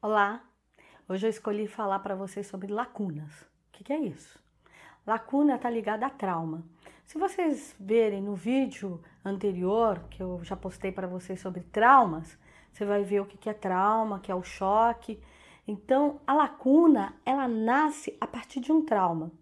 Olá, hoje eu escolhi falar para vocês sobre lacunas. O que, que é isso? Lacuna está ligada a trauma. Se vocês verem no vídeo anterior, que eu já postei para vocês sobre traumas, você vai ver o que, que é trauma, que é o choque. Então, a lacuna, ela nasce a partir de um trauma.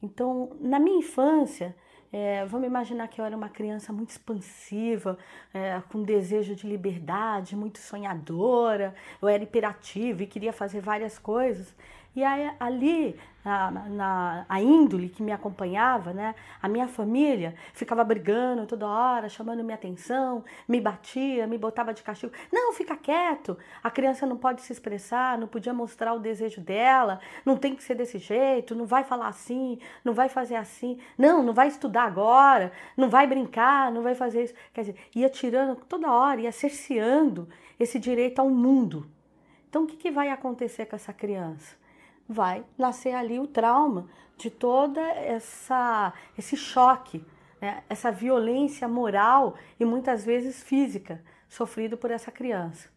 Então, na minha infância, é, vamos imaginar que eu era uma criança muito expansiva, é, com desejo de liberdade, muito sonhadora, eu era hiperativa e queria fazer várias coisas. E aí, ali, na, na, a índole que me acompanhava, né, a minha família ficava brigando toda hora, chamando minha atenção, me batia, me botava de castigo. Não, fica quieto, a criança não pode se expressar, não podia mostrar o desejo dela, não tem que ser desse jeito, não vai falar assim, não vai fazer assim, não, não vai estudar agora, não vai brincar, não vai fazer isso. Quer dizer, ia tirando toda hora, ia cerceando esse direito ao mundo. Então, o que, que vai acontecer com essa criança? Vai nascer ali o trauma de toda essa esse choque, né? essa violência moral e muitas vezes física sofrido por essa criança.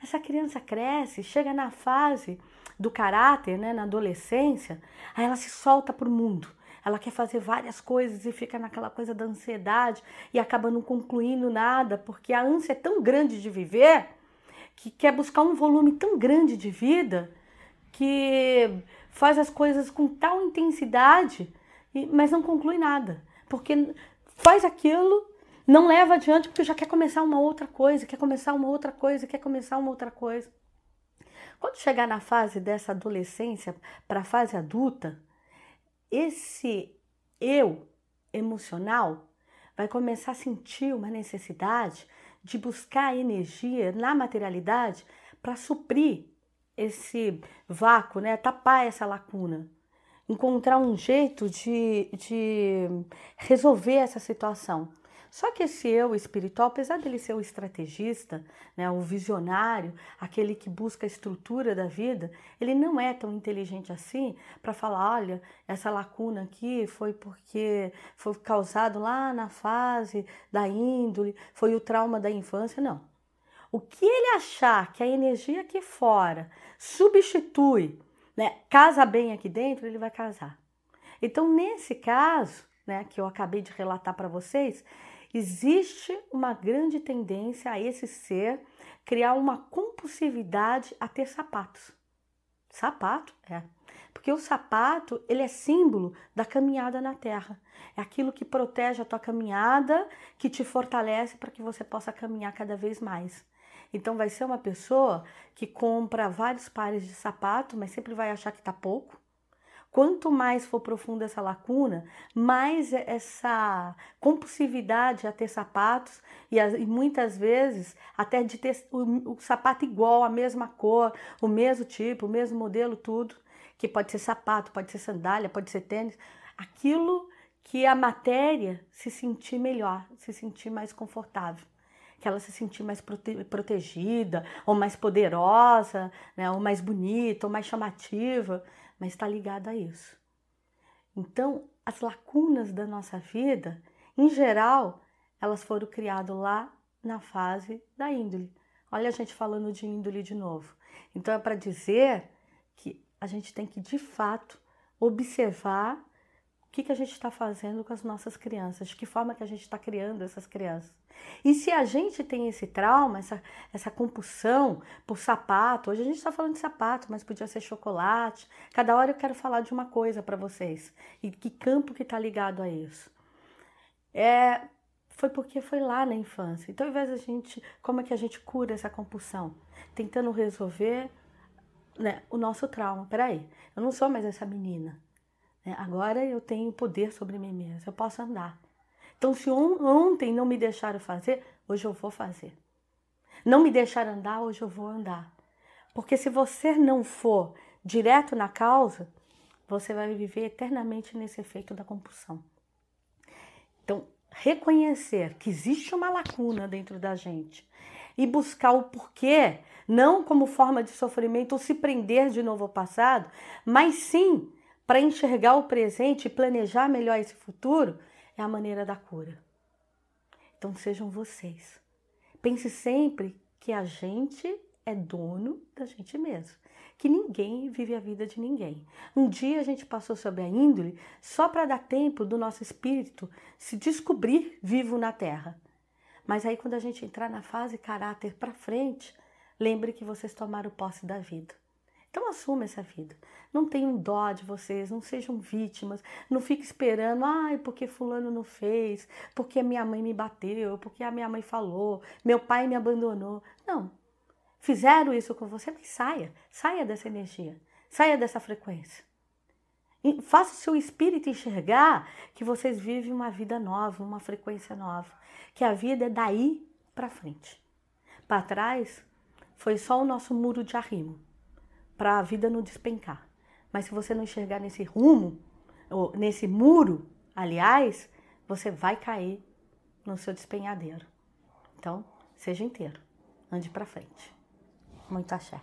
Essa criança cresce, chega na fase do caráter, né, na adolescência, aí ela se solta para o mundo. Ela quer fazer várias coisas e fica naquela coisa da ansiedade e acaba não concluindo nada, porque a ânsia é tão grande de viver que quer buscar um volume tão grande de vida que faz as coisas com tal intensidade, mas não conclui nada. Porque faz aquilo, não leva adiante porque já quer começar uma outra coisa, quer começar uma outra coisa, quer começar uma outra coisa. Quando chegar na fase dessa adolescência para a fase adulta, esse eu emocional vai começar a sentir uma necessidade de buscar energia na materialidade para suprir esse vácuo, né? tapar essa lacuna, encontrar um jeito de, de resolver essa situação. Só que esse eu espiritual, apesar dele ser o estrategista, né, o visionário, aquele que busca a estrutura da vida, ele não é tão inteligente assim para falar, olha, essa lacuna aqui foi porque foi causado lá na fase da índole, foi o trauma da infância, não. O que ele achar que a energia aqui fora substitui, né, casa bem aqui dentro, ele vai casar. Então, nesse caso, né, que eu acabei de relatar para vocês, existe uma grande tendência a esse ser criar uma compulsividade a ter sapatos. Sapato, é. Porque o sapato, ele é símbolo da caminhada na terra. É aquilo que protege a tua caminhada, que te fortalece para que você possa caminhar cada vez mais. Então vai ser uma pessoa que compra vários pares de sapato, mas sempre vai achar que está pouco. Quanto mais for profunda essa lacuna, mais essa compulsividade a ter sapatos e, e muitas vezes até de ter o, o sapato igual, a mesma cor, o mesmo tipo, o mesmo modelo, tudo, que pode ser sapato, pode ser sandália, pode ser tênis, aquilo que a matéria se sentir melhor, se sentir mais confortável que ela se sentir mais prote protegida, ou mais poderosa, né, ou mais bonita, ou mais chamativa, mas está ligada a isso. Então, as lacunas da nossa vida, em geral, elas foram criadas lá na fase da índole. Olha a gente falando de índole de novo. Então, é para dizer que a gente tem que, de fato, observar que, que a gente está fazendo com as nossas crianças, de que forma que a gente está criando essas crianças. E se a gente tem esse trauma, essa, essa compulsão por sapato, hoje a gente está falando de sapato, mas podia ser chocolate. Cada hora eu quero falar de uma coisa para vocês. E que campo que está ligado a isso? É, foi porque foi lá na infância. Então, ao invés da gente, como é que a gente cura essa compulsão? Tentando resolver né, o nosso trauma. Peraí, eu não sou mais essa menina. Né? Agora eu tenho poder sobre mim mesma, eu posso andar. Então, se ontem não me deixaram fazer, hoje eu vou fazer. Não me deixaram andar, hoje eu vou andar. Porque se você não for direto na causa, você vai viver eternamente nesse efeito da compulsão. Então, reconhecer que existe uma lacuna dentro da gente e buscar o porquê, não como forma de sofrimento ou se prender de novo ao passado, mas sim para enxergar o presente e planejar melhor esse futuro, é a maneira da cura. Então sejam vocês. Pense sempre que a gente é dono da gente mesmo. Que ninguém vive a vida de ninguém. Um dia a gente passou sobre a índole só para dar tempo do nosso espírito se descobrir vivo na Terra. Mas aí, quando a gente entrar na fase caráter para frente, lembre que vocês tomaram posse da vida. Então assuma essa vida. Não tenham dó de vocês, não sejam vítimas, não fique esperando, ai, porque fulano não fez, porque a minha mãe me bateu, porque a minha mãe falou, meu pai me abandonou. Não. Fizeram isso com você, mas saia, saia dessa energia, saia dessa frequência. Faça o seu espírito enxergar que vocês vivem uma vida nova, uma frequência nova, que a vida é daí para frente. Para trás foi só o nosso muro de arrimo para a vida não despencar. Mas se você não enxergar nesse rumo, ou nesse muro, aliás, você vai cair no seu despenhadeiro. Então, seja inteiro, ande para frente. Muito axé.